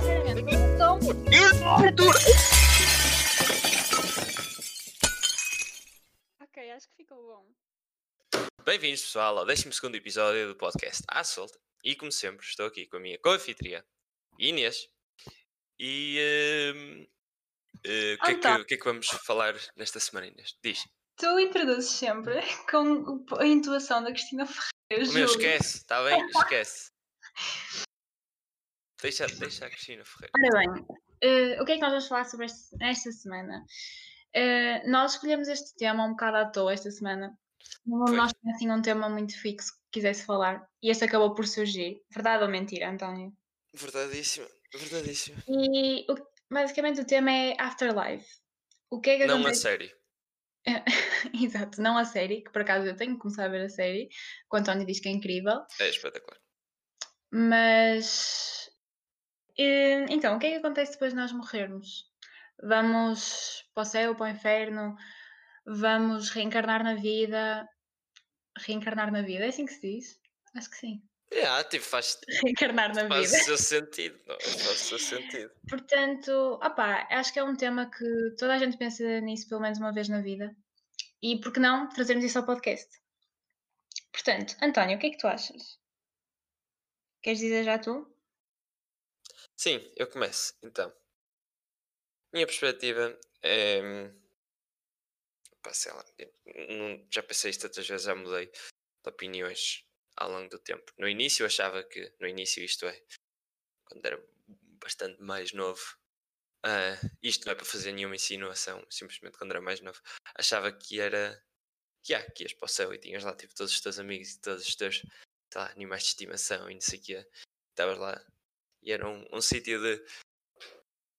sinceramente, então. Ok, acho que ficou bom. Bem-vindos, pessoal, ao 12 episódio do podcast À Solta. E, como sempre, estou aqui com a minha co-anfitriã, Inês. E. ehm, eh, o, que é que, Então. o que é que vamos falar nesta semana, Inês? Diz. Tu introduzes sempre com a intuação da Cristina Ferreira. O meu, esquece, está bem? Esquece. Deixa, deixa a Cristina Ferreira. Ora bem, eh, o que é que nós vamos falar sobre este- esta semana? Eh, nós escolhemos este tema um bocado à toa esta semana. Não nós tínhamos assim um tema muito fixo que quisesse falar e este acabou por surgir. Verdade ou mentira, António? Verdadíssima, verdadíssima. E o- basicamente o tema é Afterlife. O que é que Não a acontece? série. Exato, não a série, que por acaso eu tenho que começar a ver a série, que o António diz que é incrível. É espetacular. Mas eh, então, o que é que acontece depois de nós morrermos? Vamos para o céu, para o inferno, vamos reencarnar na vida. Reencarnar na vida, é assim que se diz? Acho que sim. Yeah, tipo, faz, Reencarnar na faz vida. o seu sentido. Não, faz o seu sentido. Portanto, opá, acho que é um tema que toda a gente pensa nisso pelo menos uma vez na vida. E por que não trazermos isso ao podcast? Portanto, António, o que é que tu achas? Queres dizer já tu? Sim, eu começo. Então, minha perspectiva é. Pá, sei lá, não- já pensei isto tantas vezes, já mudei de opiniões ao longo do tempo. No início eu achava que, no início isto é, quando era bastante mais novo, ah, isto não é para fazer nenhuma insinuação, simplesmente quando era mais novo, achava que era, que, ah, que ias para o céu e tinhas lá tipo, todos os teus amigos e todos os teus lá, animais de estimação e não sei o quê, estavas lá e era um, um sítio de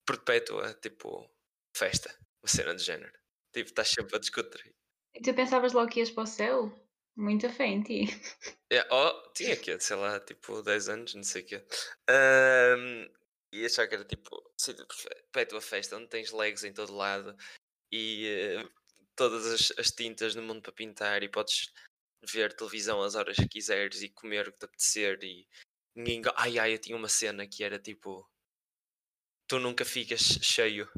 perpétua, tipo, festa, uma cena de género. Tipo, estás sempre a discutir. E tu pensavas logo que ias para o céu? Muita fé em ti. Oh, tinha que, sei lá, tipo 10 anos, não sei o quê. Ahm, e achar que era tipo perpétua festa, onde tens legos em todo lado e eh, todas as, as tintas no mundo para pintar e podes ver televisão às horas que quiseres e comer o que te apetecer e ninguém. Ai ai, eu tinha uma cena que era tipo tu nunca ficas cheio.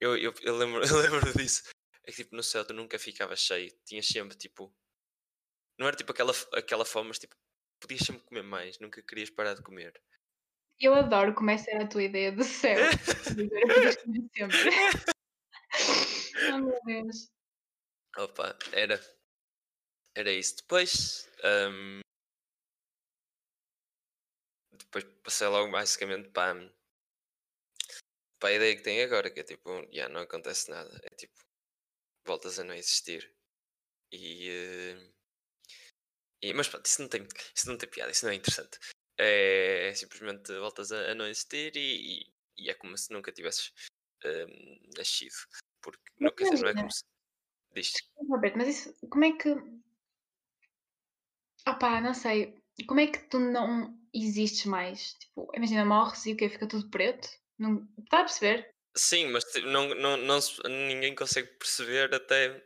Eu, eu, eu, lembro, eu lembro disso. É que tipo no céu tu nunca ficavas cheio, tinhas sempre tipo não era tipo aquela, aquela fome, mas tipo, podias sempre comer mais, nunca querias parar de comer. Eu adoro como essa era a tua ideia do céu. Sempre. oh meu Deus. Opa, era. Era isso. Depois. ahm, depois passei logo basicamente para, para a ideia que tenho agora, que é tipo, já não acontece nada. É tipo, voltas a não existir. E. eh, e mas pronto, isso não, tem, isso não tem piada, isso não é interessante. É, simplesmente voltas a, a não existir e, e- e é como se nunca tivesses ahm, nascido. Porque Mas não, quer dizer, não é imagina. como se. Diz. Roberto, mas isso, como é que. Opá, não sei. Como é que tu não existes mais? Tipo, imagina, morres e o quê? Fica tudo preto? Não... Está a perceber? Sim, mas tipo, não, não, não ninguém consegue perceber até.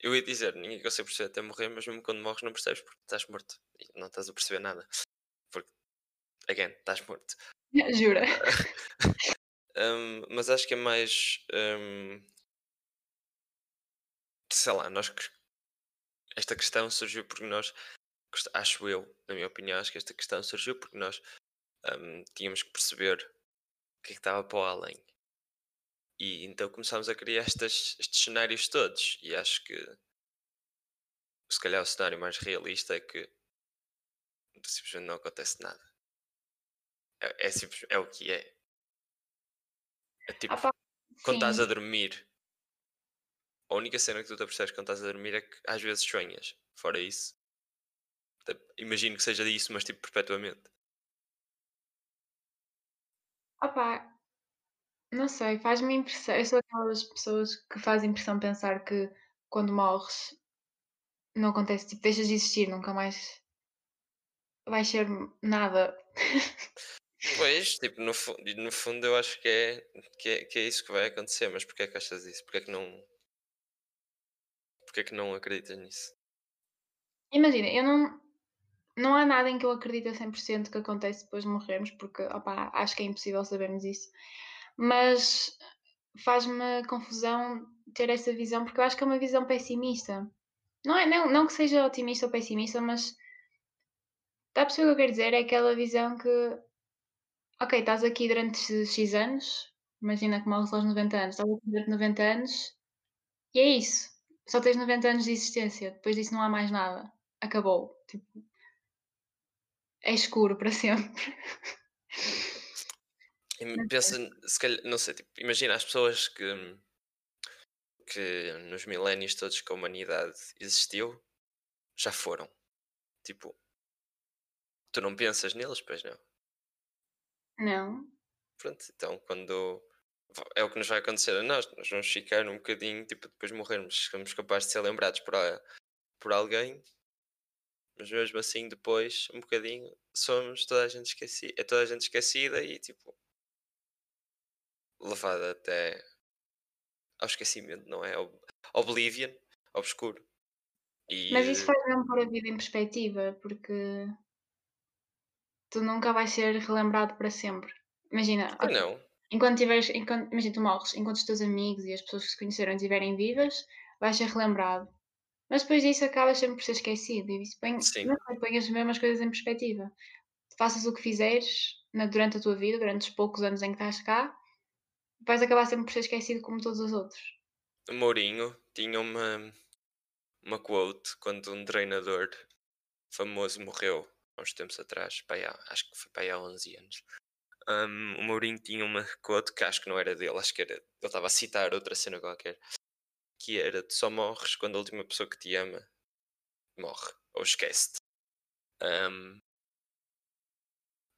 Eu ia dizer, ninguém consegue perceber até morrer, mas mesmo quando morres não percebes porque estás morto e não estás a perceber nada. Porque, again, estás morto. Jura? Hum, mas acho que é mais. hum, sei lá, nós. Esta questão surgiu porque nós. Acho eu, na minha opinião, acho que esta questão surgiu porque nós hum, tínhamos que perceber o que é que estava para o além. E então começámos a criar estas, estes cenários todos. E acho que se calhar o cenário mais realista é que simplesmente não acontece nada. É, é, simples, é o que é. É tipo, Opá, quando estás a dormir, a única cena que tu te apercebes quando estás a dormir é que às vezes sonhas. Fora isso, imagino que seja isso, mas tipo perpetuamente. Opá, não sei, faz-me impressão. Eu sou aquelas pessoas que fazem impressão pensar que quando morres não acontece, tipo, deixas de existir, nunca mais vais ser nada. Pois, tipo, no, no fundo eu acho que é, que, é, que é isso que vai acontecer, mas porquê é que achas isso? Porquê é que não. Porquê é que não acreditas nisso? Imagina, eu não. Não há nada em que eu acredite a 100% que acontece depois de morrermos, porque, opá, acho que é impossível sabermos isso. Mas faz-me confusão ter essa visão, porque eu acho que é uma visão pessimista. Não é não não que seja otimista ou pessimista, mas está a perceber o que eu quero dizer? É aquela visão que, ok, estás aqui durante X anos, imagina que morres aos 90 anos, estás aqui durante 90 anos e é isso. Só tens 90 anos de existência, depois disso não há mais nada. Acabou. Tipo, é escuro para sempre. Pensa, se calhar, não sei, tipo, imagina as pessoas que, que nos milénios todos que a humanidade existiu já foram. Tipo, tu não pensas neles, pois não? Não. Pronto, então quando é o que nos vai acontecer a nós, nós vamos ficar um bocadinho, tipo, depois de morrermos, somos capazes de ser lembrados por, por alguém, mas mesmo assim depois, um bocadinho, somos toda a gente esquecida, é toda a gente esquecida e tipo levada até ao esquecimento, não é? Ob- Oblivion, obscuro. E Mas isso faz mesmo pôr a vida em perspectiva, porque tu nunca vais ser relembrado para sempre. Imagina, ok, não? enquanto tiveres, enquanto, imagina, tu morres, enquanto os teus amigos e as pessoas que se conheceram estiverem vivas, vais ser relembrado. Mas depois disso acabas sempre por ser esquecido e isso põe, não as mesmas coisas em perspectiva. Faças o que fizeres na- durante a tua vida, durante os poucos anos em que estás cá, vais acabar sempre por ser esquecido como todos os outros. o Mourinho tinha uma, uma quote quando um treinador famoso morreu há uns tempos atrás, há- acho que foi para aí há 11 anos. Um, o Mourinho tinha uma quote que acho que não era dele, acho que era. Ele estava a citar outra cena qualquer. Que era: Tu só morres quando a última pessoa que te ama morre, ou esquece-te. Um,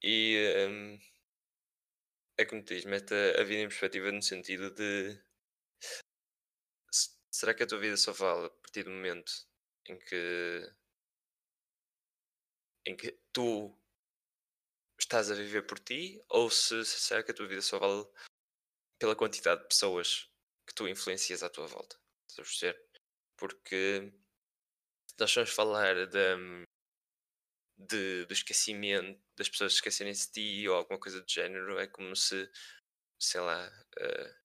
e um, é como te diz, mete a, a vida em perspectiva no sentido de se- será que a tua vida só vale a partir do momento em que em que tu estás a viver por ti ou se será que a tua vida só vale pela quantidade de pessoas que tu influencias à tua volta. Porque nós vamos falar de, de- do esquecimento, das pessoas esquecerem-se de ti ou alguma coisa do género, é como se, sei lá, eh,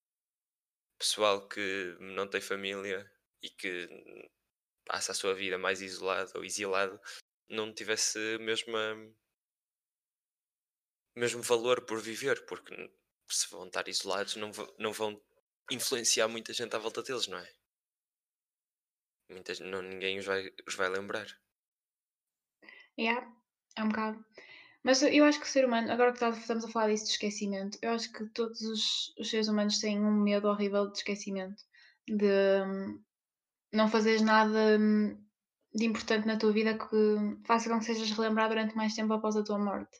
pessoal que não tem família e que passa a sua vida mais isolado ou exilado não tivesse mesmo, mesmo valor por viver, porque se vão estar isolados não, não vão influenciar muita gente à volta deles, não é? Muita, gen- não, ninguém os vai, os vai lembrar. Yeah, é um bocado. Mas eu acho que o ser humano, agora que tá- estamos a falar disso de esquecimento, eu acho que todos os, os seres humanos têm um medo horrível de esquecimento, de hum, não fazeres nada hum, de importante na tua vida que faça com que sejas relembrado durante mais tempo após a tua morte.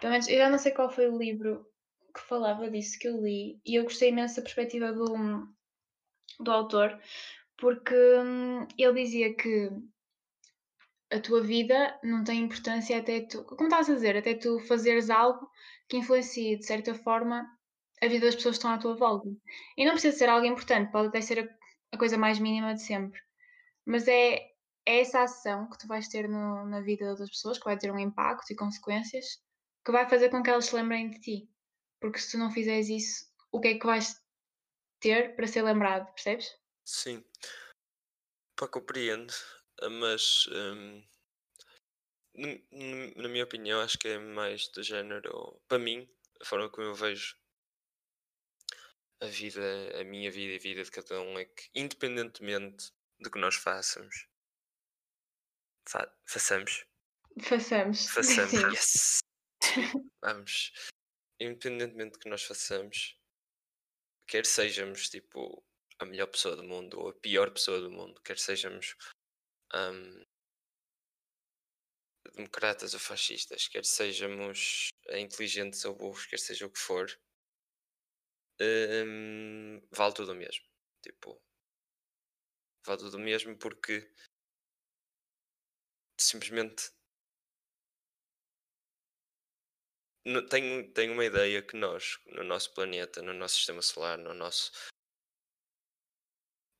Pelo menos, eu já não sei qual foi o livro que falava disso que eu li, e eu gostei imenso da perspectiva do, do autor, porque hum, ele dizia que a tua vida não tem importância até tu, como estás a dizer, até tu fazeres algo que influencie de certa forma a vida das pessoas que estão à tua volta. E não precisa ser algo importante, pode até ser a, a coisa mais mínima de sempre. Mas é, é essa ação que tu vais ter no- na vida das pessoas, que vai ter um impacto e consequências, que vai fazer com que elas se lembrem de ti. Porque se tu não fizeres isso, o que é que vais ter para ser lembrado, percebes? Sim, pá, compreendo, ah, mas hum, na minha opinião acho que é mais do género, para mim, a forma como eu vejo a vida, a minha vida e a vida de cada um é que independentemente do que nós façamos, fa- façamos, Façamos. façamos, Sim. yes, vamos, independentemente do que nós façamos, quer sejamos tipo a melhor pessoa do mundo ou a pior pessoa do mundo, quer sejamos hum, democratas ou fascistas, quer sejamos eh, inteligentes ou burros, quer seja o que for, hum, vale tudo o mesmo. Tipo, vale tudo o mesmo porque simplesmente tenho, tenho uma ideia que nós, no nosso planeta, no nosso sistema solar, no nosso.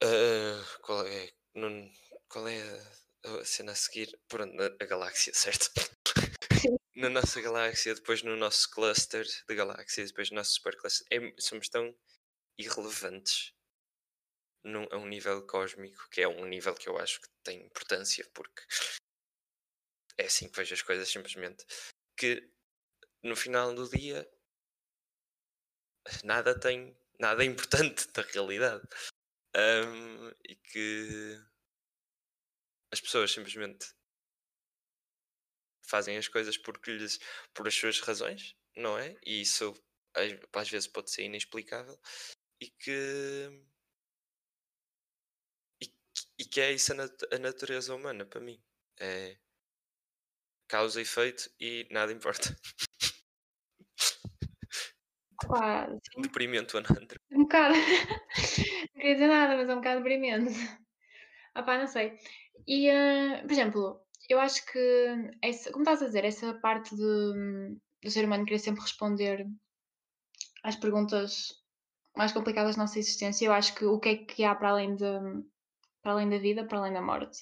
Ah, qual é, no- qual é a cena a seguir, pronto, na- a galáxia, certo? Na nossa galáxia, depois no nosso cluster de galáxias, depois no nosso supercluster, é, somos tão irrelevantes num, a um nível cósmico, que é um nível que eu acho que tem importância, porque é assim que vejo as coisas, simplesmente, que no final do dia nada tem, nada é importante da realidade. Ahm, e que as pessoas simplesmente fazem as coisas porque lhes, por as suas razões, não é? E isso às, vezes pode ser inexplicável e que e, que- e que é isso a, nat- a natureza humana para mim. É causa e efeito e nada importa. Pá, sim, Deprimente, Anandra. um bocado. Não queria dizer nada, mas é um bocado deprimente. Ah pá, não sei. E, ah, por exemplo, eu acho que essa, como estás a dizer, essa parte de, do ser humano querer sempre responder às perguntas mais complicadas da nossa existência, eu acho que o que é que há para além de, para além da vida, para além da morte?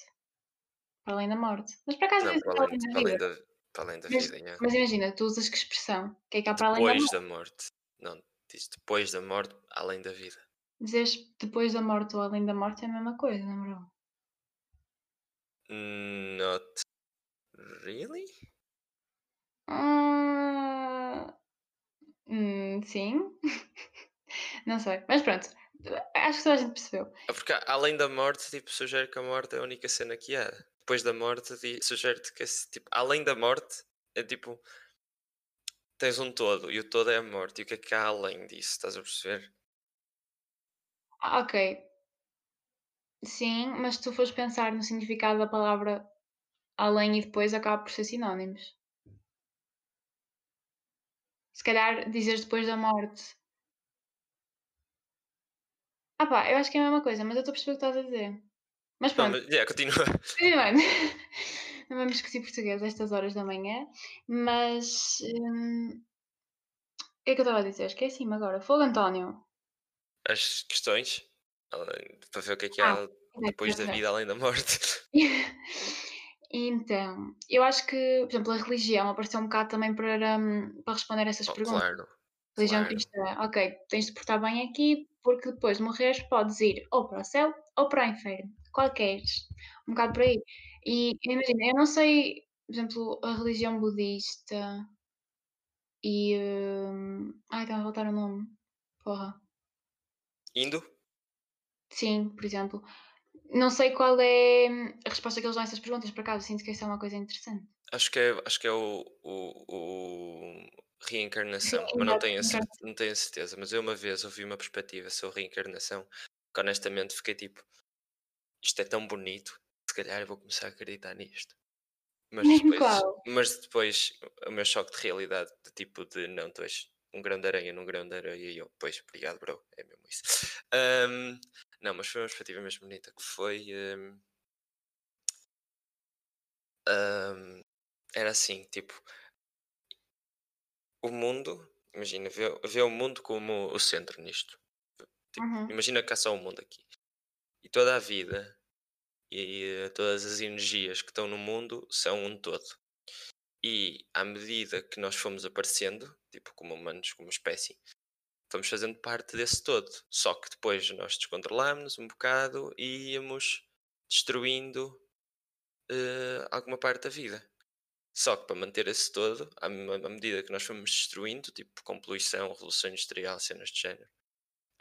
Para além da morte. Mas por acaso Não, existe para para além, além da para além vida. da, para além da Mas, vida. yeah. mas imagina, tu usas que expressão? O que é que há para além da Depois morte? da morte. Não, diz depois da morte, além da vida. Dizes depois da morte ou além da morte é a mesma coisa, não é verdade? Not really? Ah, hum, sim. Não sei. Mas pronto. Acho que toda a gente percebeu. É porque além da morte, tipo, sugere que a morte é a única cena que há. Depois da morte, sugere-te que tipo, além da morte, é tipo. Tens um todo, e o todo é a morte. E o que é que há além disso? Estás a perceber? Ok. Sim, mas se tu fores pensar no significado da palavra além e depois, acaba por ser sinónimos. Se calhar dizeres depois da morte. Ah pá, eu acho que é a mesma coisa, mas eu estou a perceber o que estás a dizer. Mas Não, pronto, mas, yeah, continua. continuando. Não vamos discutir português a estas horas da manhã, mas. hum, o que é que eu estava a dizer? Esqueci-me agora. Fogo António. As questões, para ver o que é que Ah, há exato, depois da vida, além da morte. Então, eu acho que, por exemplo, a religião apareceu um bocado também para, hum, para responder a essas Oh, perguntas. claro, Religião claro. cristã, ok, tens de portar bem aqui, porque depois de morreres podes ir ou para o céu ou para o inferno. Qual queres? Um bocado por aí. E imagina, eu não sei, por exemplo, a religião budista e. hum, ai, está a voltar o nome. Porra. Indo? Sim, por exemplo. Não sei qual é hum, a resposta que eles dão a essas perguntas, por acaso, sinto que isso é uma coisa interessante. Acho que é, acho que é o, o, o reencarnação, mas não tenho, não tenho certeza. Mas eu uma vez ouvi uma perspectiva sobre reencarnação que honestamente fiquei tipo, isto é tão bonito, se calhar eu vou começar a acreditar nisto. Mas depois, mas depois o meu choque de realidade, de tipo de não, tu és um grão de areia num grão de areia e eu, pois, obrigado bro, é mesmo isso. Ahm, não, mas foi uma perspectiva mesmo bonita que foi. ahm, ahm, era assim, tipo, o mundo, imagina, vê, vê o mundo como o centro nisto. Tipo, Uhum. imagina que há só o mundo aqui. E toda a vida e todas as energias que estão no mundo são um todo. E à medida que nós fomos aparecendo, tipo como humanos, como espécie, fomos fazendo parte desse todo. Só que depois nós descontrolámos um bocado e íamos destruindo eh, alguma parte da vida. Só que para manter esse todo, à, à medida que nós fomos destruindo, tipo com poluição, revolução industrial, cenas de género,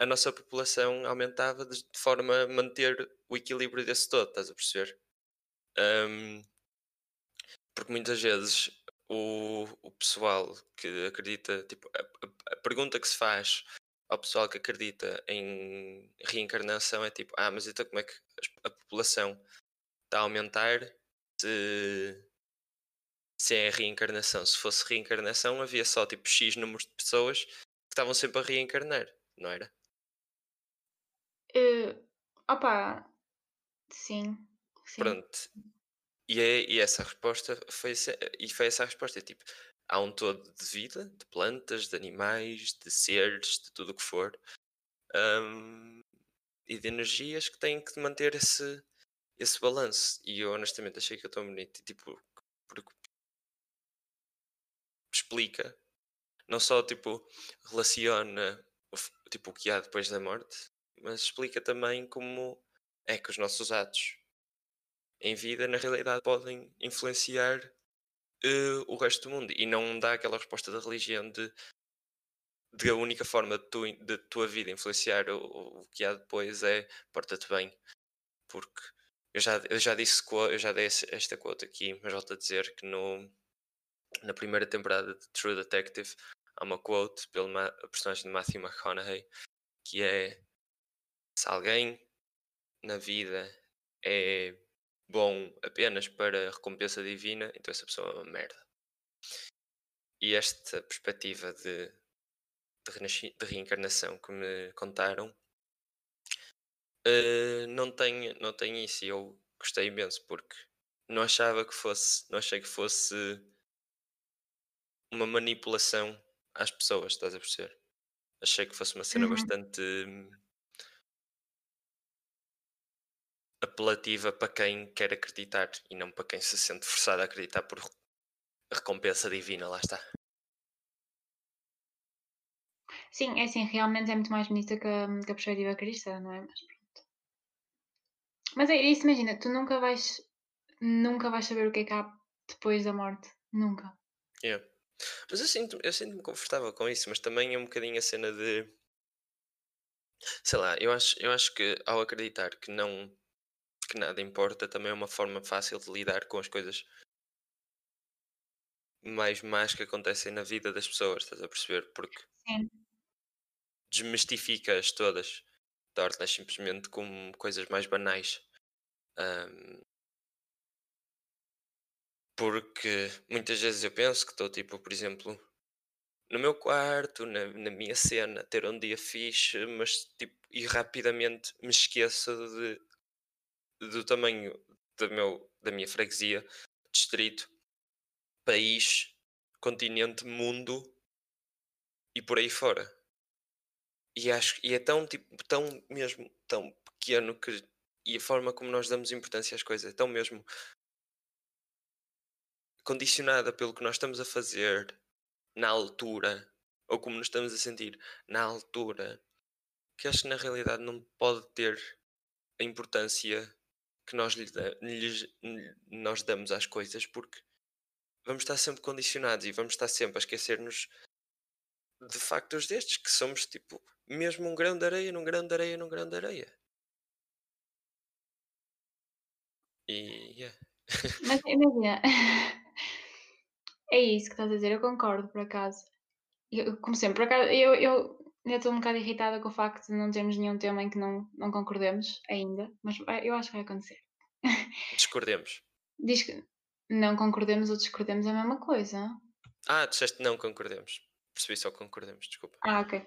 a nossa população aumentava de, de forma a manter o equilíbrio desse todo, estás a perceber? Ahm, porque muitas vezes o, o pessoal que acredita, tipo, a, a- a pergunta que se faz ao pessoal que acredita em reencarnação é tipo, ah, mas então como é que a população está a aumentar se, se é reencarnação? Se fosse reencarnação havia só tipo X números de pessoas que estavam sempre a reencarnar, não era? Eh, opa, sim, sim. Pronto. E, é, e essa resposta foi, e foi essa a resposta. é Tipo, há um todo de vida, de plantas, de animais, de seres, de tudo o que for. hum, e de energias que têm que manter esse, esse balanço. E eu honestamente achei que é tão bonito. E, tipo, porque explica, não só tipo relaciona tipo, o que há depois da morte, mas explica também como é que os nossos atos em vida na realidade podem influenciar eh, o resto do mundo. E não dá aquela resposta da religião de, de a única forma de, tu, de tua vida influenciar o, o que há depois é porta-te bem, porque eu já, eu já disse, eu já dei esta quote aqui, mas volto a dizer que no, na primeira temporada de True Detective há uma quote pelo personagem de Matthew McConaughey que é se alguém na vida é bom apenas para recompensa divina, então essa pessoa é uma merda. E esta perspectiva de, de, de reencarnação que me contaram eh, não, tem, não tem isso e eu gostei imenso porque não achava que fosse, não achei que fosse uma manipulação às pessoas, estás a perceber? Achei que fosse uma cena Uhum. bastante hum, apelativa para quem quer acreditar e não para quem se sente forçado a acreditar por recompensa divina, lá está. Sim, é assim, realmente é muito mais bonita que a, que a perspectiva cristã, não é? Mas pronto. Mas é isso, imagina, tu nunca vais, nunca vais saber o que é que há depois da morte. Nunca. Yeah. Mas eu sinto- eu sinto-me confortável com isso, mas também é um bocadinho a cena de sei lá, eu acho, eu acho que ao acreditar que não que nada importa também é uma forma fácil de lidar com as coisas mais más que acontecem na vida das pessoas, estás a perceber? Porque Sim. desmistifica-as todas, torna-as simplesmente como coisas mais banais. Ahm, porque muitas vezes eu penso que estou tipo, por exemplo, no meu quarto, na, na minha cena, ter um dia fixe, mas tipo, e rapidamente me esqueço de, do tamanho do meu, da minha freguesia, distrito, país, continente, mundo e por aí fora. E acho e é tão tipo, tão mesmo tão pequeno que e a forma como nós damos importância às coisas é tão mesmo condicionada pelo que nós estamos a fazer na altura ou como nos estamos a sentir na altura que acho que na realidade não pode ter a importância que nós lhe, nós damos às coisas porque vamos estar sempre condicionados e vamos estar sempre a esquecer-nos de factos destes que somos tipo mesmo um grão de areia num grão de areia num grão de areia e yeah. Mas imagina, é isso que estás a dizer, eu concordo por acaso. Eu, como sempre, por acaso, eu, eu ainda estou um bocado irritada com o facto de não termos nenhum tema em que não, não concordemos ainda, mas eu acho que vai acontecer. discordemos Diz que não concordemos ou discordemos é a mesma coisa. ah disseste não concordemos percebi só concordemos desculpa Ah, ok.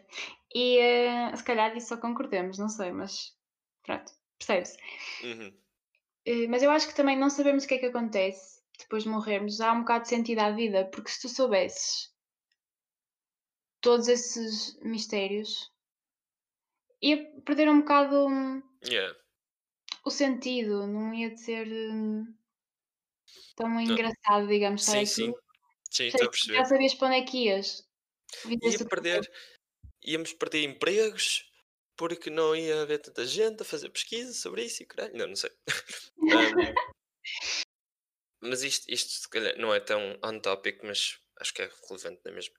E eh, se calhar disso só concordemos, não sei, mas pronto, percebe-se. Uhum. Eh, mas eu acho que também não sabemos o que é que acontece depois de morrermos. Há um bocado de sentido à vida, porque se tu soubesses todos esses mistérios, ia perder um bocado hum, yeah o sentido, não ia ser hum, tão engraçado, digamos, sim aqui. sim sim estou a Percebes? Já perceber sabias para onde é que ias. Ia perder íamos perder empregos porque não ia haver tanta gente a fazer pesquisa sobre isso e caralho, não, não sei. Mas isto, isto se calhar não é tão on topic, mas acho que é relevante na mesma.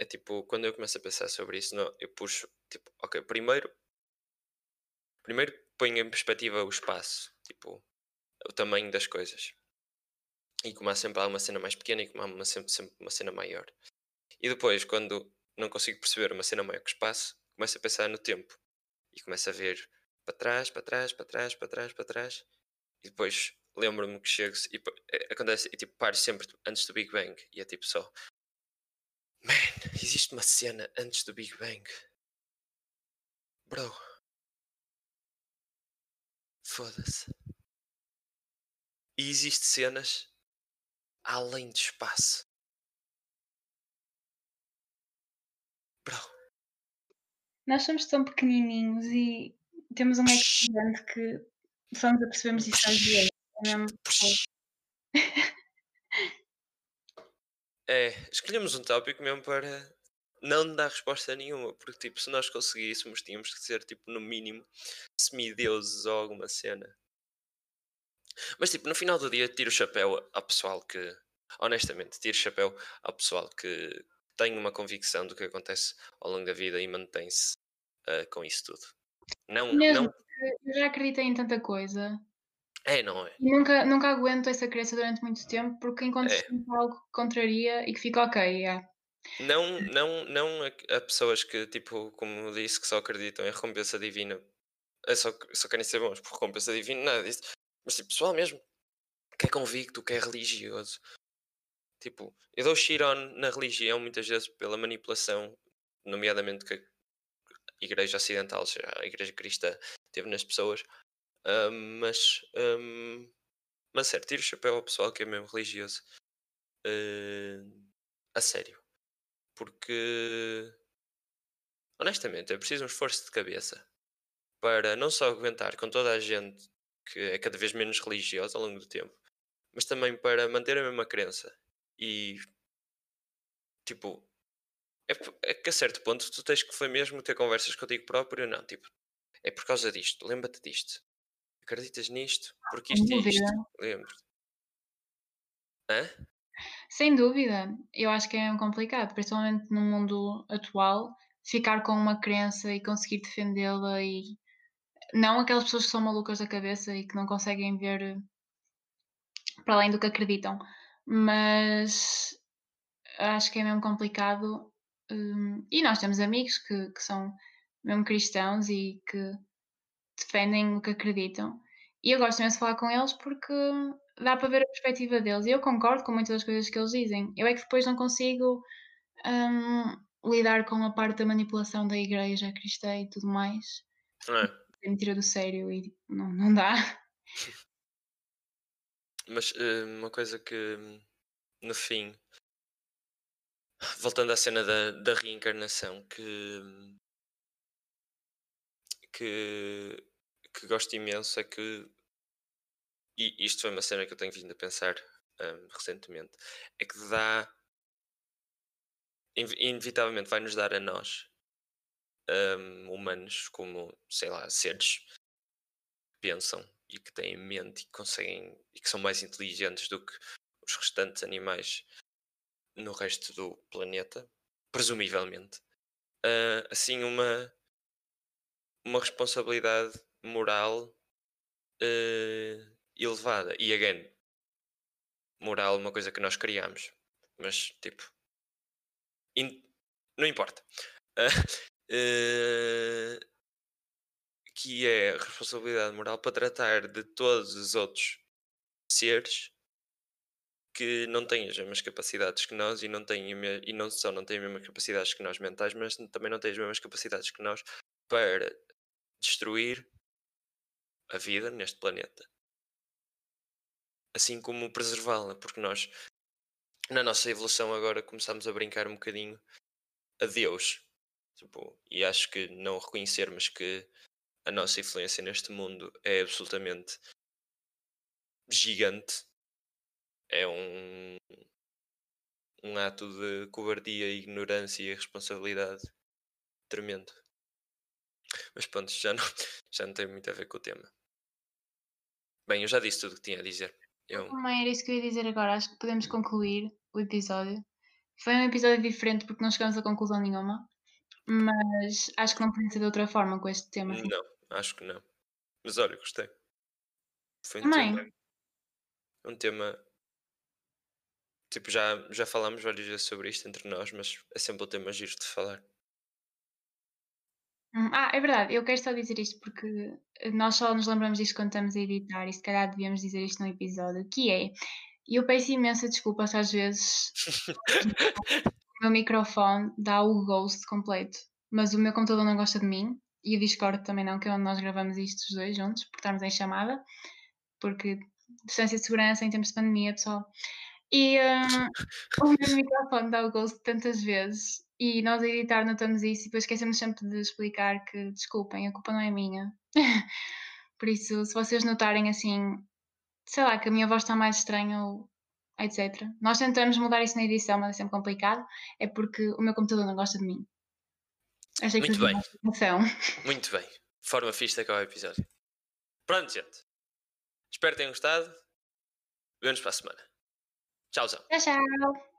É tipo, quando eu começo a pensar sobre isso, não, eu puxo, tipo, ok, primeiro, primeiro ponho em perspectiva o espaço, tipo, o tamanho das coisas. E como há sempre alguma cena mais pequena e como há uma, sempre, sempre uma cena maior. E depois, quando não consigo perceber uma cena maior que o espaço, começo a pensar no tempo. E começo a ver para trás, para trás, para trás, para trás, para trás. E depois lembro-me que chego e eh, acontece, e tipo, paro sempre antes do Big Bang. E é tipo só, man, existe uma cena antes do Big Bang. Bro. Foda-se. E existe cenas além do espaço. Bro. Nós somos tão pequenininhos e temos um ecrã gigante que Só nos apercebemos disso às vezes. É mesmo É, escolhemos um tópico mesmo para não dar resposta nenhuma, porque tipo, se nós conseguíssemos, tínhamos que ser tipo, no mínimo, semideuses ou alguma cena. Mas tipo, no final do dia, tiro o chapéu ao pessoal que, honestamente, tiro o chapéu ao pessoal que tem uma convicção do que acontece ao longo da vida e mantém-se uh, com isso tudo. Não, Mesmo não. eu já acreditei em tanta coisa. É, não é? E nunca, nunca aguento essa crença durante muito tempo porque encontro É. sempre algo que contraria e que fica ok, yeah. Não, não, não a, a pessoas que, tipo, como disse, que só acreditam em recompensa divina, é só, só querem ser bons por recompensa divina, nada disso. Mas, tipo, pessoal mesmo, que é convicto, que é religioso. Tipo, eu dou Chiron na religião muitas vezes pela manipulação, nomeadamente que a igreja ocidental, ou seja, a igreja cristã, teve nas pessoas. Ahm, mas, ahm, mas sério, tiro o chapéu ao pessoal que é mesmo religioso. Ah, a sério. Porque, honestamente, é preciso um esforço de cabeça para não só aguentar com toda a gente que é cada vez menos religiosa ao longo do tempo, mas também para manter a mesma crença. E, tipo, é, é que a certo ponto tu tens que foi mesmo ter conversas contigo próprio, não, tipo, é por causa disto, lembra-te disto. Acreditas nisto? Porque Sem isto e dúvida. isto. Lembra-te. Hã? Sem dúvida, eu acho que é complicado, principalmente no mundo atual, ficar com uma crença e conseguir defendê-la e não aquelas pessoas que são malucas da cabeça e que não conseguem ver eh, para além do que acreditam, mas acho que é mesmo complicado. hum, e nós temos amigos que, que são mesmo cristãos e que defendem o que acreditam. E eu gosto imenso de falar com eles porque dá para ver a perspectiva deles. E eu concordo com muitas das coisas que eles dizem. Eu é que depois não consigo hum, lidar com a parte da manipulação da igreja cristã e tudo mais. É? Me tira do sério e não, não dá. Mas eh, uma coisa que no fim, voltando à cena da, da reencarnação, que, que, que gosto imenso é que, e isto foi uma cena que eu tenho vindo a pensar hum, recentemente, é que dá, inevi- inevitavelmente vai nos dar a nós, hum, humanos, como, sei lá, seres que pensam e que têm mente e que conseguem e que são mais inteligentes do que os restantes animais no resto do planeta, presumivelmente, ah, assim uma uma responsabilidade moral eh, elevada. E again, moral é uma coisa que nós criamos, mas tipo, in- não importa. Ah, eh, que é responsabilidade moral para tratar de todos os outros seres que não têm as mesmas capacidades que nós e não têm e não só não têm as mesmas capacidades que nós mentais, mas também não têm as mesmas capacidades que nós para destruir a vida neste planeta. Assim como preservá-la, porque nós na nossa evolução agora começamos a brincar um bocadinho a Deus. Tipo, e acho que não reconhecermos que a nossa influência neste mundo é absolutamente gigante é um, um ato de cobardia, ignorância e irresponsabilidade tremendo. Mas pronto, já não, já não tem muito a ver com o tema. Bem, eu já disse tudo o que tinha a dizer. Eu, Também era isso que eu ia dizer agora. Acho que podemos concluir o episódio. Foi um episódio diferente porque não chegamos a conclusão nenhuma. Mas acho que não podia ser de outra forma com este tema. assim. não, acho que não. Mas olha, gostei. Foi um Também. tema, um tema. Tipo, já, já falámos várias vezes sobre isto entre nós, mas é sempre um tema giro de falar. Hum, Ah, é verdade, eu quero só dizer isto porque nós só nos lembramos disto quando estamos a editar e se calhar devíamos dizer isto num episódio, que é, e eu peço imensa desculpa se às vezes o meu microfone dá o ghost completo, mas o meu computador não gosta de mim e o Discord também não, que é onde nós gravamos isto os dois juntos, porque estamos em chamada, porque distância de segurança em tempos de pandemia, pessoal. E hum, o meu microfone dá o ghost tantas vezes e nós a editar notamos isso e depois esquecemos sempre de explicar que desculpem, a culpa não é minha. Por isso, se vocês notarem assim, sei lá, que a minha voz está mais estranha ou etc. Nós tentamos mudar isso na edição, mas é sempre complicado. É porque o meu computador não gosta de mim. Achei que Muito bem. Muito bem. Forma fixe de acabar o episódio. Pronto, gente. Espero que tenham gostado. Vemo-nos para a semana. Tchauzão. Tchau, tchau.